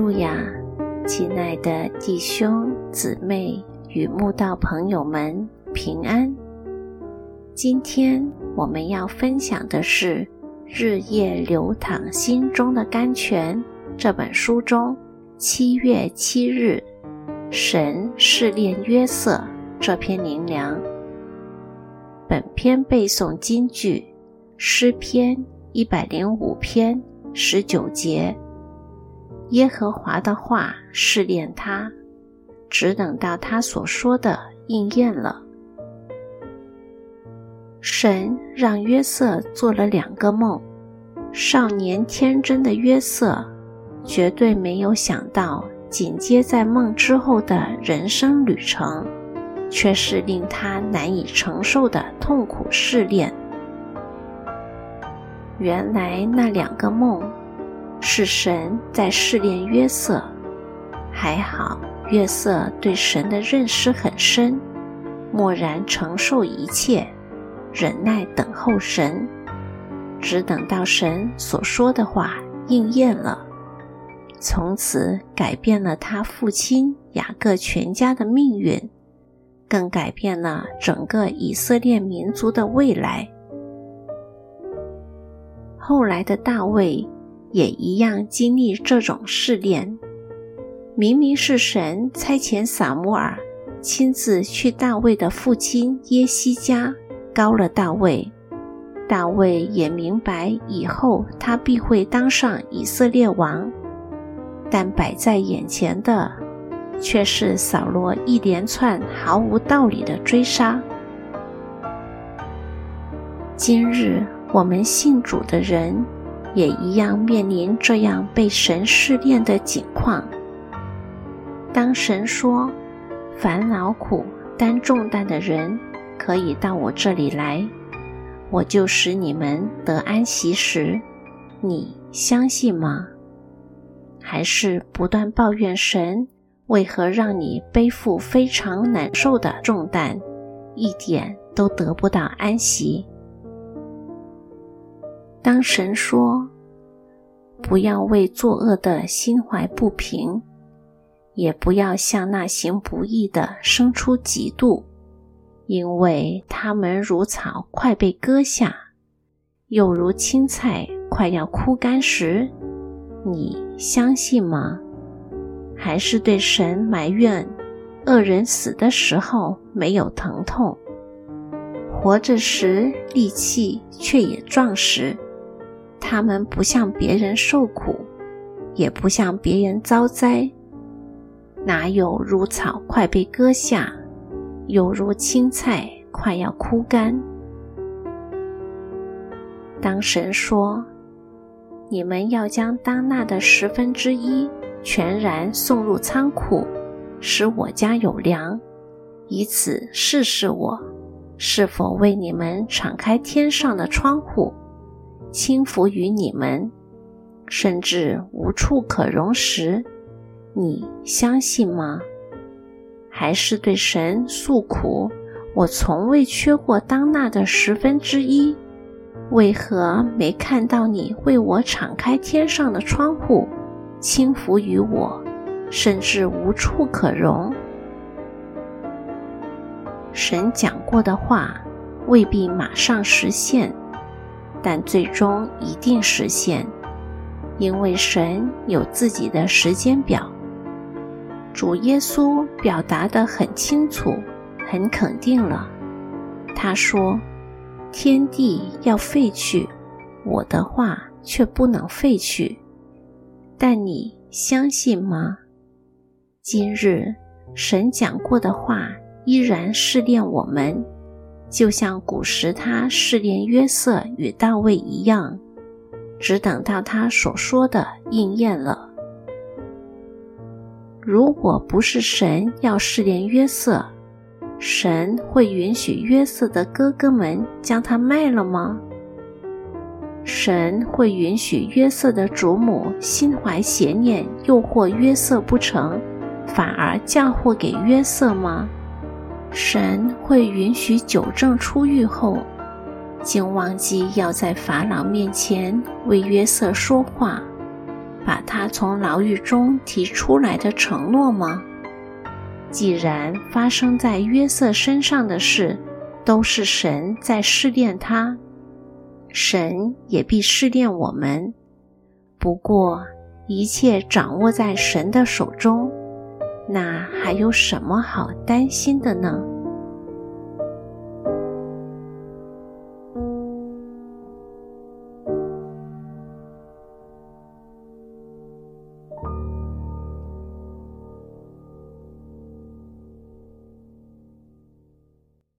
路亚，亲爱的弟兄姊妹与慕道朋友们平安。今天我们要分享的是《日夜流淌心中的甘泉》这本书中七月七日神试炼约瑟这篇灵粮。本篇背诵金句诗篇一百零五篇十九节。耶和华的话试炼他，只等到他所说的应验了。神让约瑟做了两个梦，少年天真的约瑟绝对没有想到，紧接在梦之后的人生旅程，却是令他难以承受的痛苦试炼。原来那两个梦。是神在试炼约瑟，还好约瑟对神的认识很深，默然承受一切，忍耐等候神，只等到神所说的话应验了，从此改变了他父亲雅各全家的命运，更改变了整个以色列民族的未来。后来的大卫。也一样经历这种试炼。明明是神差遣撒母耳亲自去大卫的父亲耶西家高了大卫，大卫也明白以后他必会当上以色列王，但摆在眼前的却是扫罗一连串毫无道理的追杀。今日我们信主的人。也一样面临这样被神试炼的境况。当神说：“烦恼苦担重担的人，可以到我这里来，我就使你们得安息。”时，你相信吗？还是不断抱怨神为何让你背负非常难受的重担，一点都得不到安息？当神说：“不要为作恶的心怀不平，也不要向那行不义的生出嫉妒，因为他们如草快被割下，又如青菜快要枯干时，你相信吗？还是对神埋怨恶人死的时候没有疼痛，活着时力气却也壮实？他们不向别人受苦，也不向别人遭灾，哪有如草快被割下，有如青菜快要枯干？当神说：“你们要将当纳的十分之一全然送入仓库，使我家有粮，以此试试我是否为你们敞开天上的窗户。”轻浮于你们，甚至无处可容时，你相信吗？还是对神诉苦？我从未缺过当纳的十分之一，为何没看到你为我敞开天上的窗户，轻浮于我，甚至无处可容？神讲过的话，未必马上实现。但最终一定实现，因为神有自己的时间表。主耶稣表达的很清楚、很肯定了。他说：“天地要废去，我的话却不能废去。”但你相信吗？今日神讲过的话依然试炼我们。就像古时他试炼约瑟与大卫一样，只等到他所说的应验了。如果不是神要试炼约瑟，神会允许约瑟的哥哥们将他卖了吗？神会允许约瑟的祖母心怀邪念诱惑约瑟不成，反而嫁祸给约瑟吗？神会允许九正出狱后，竟忘记要在法老面前为约瑟说话，把他从牢狱中提出来的承诺吗？既然发生在约瑟身上的事都是神在试炼他，神也必试炼我们。不过，一切掌握在神的手中，那还有什么好担心的呢？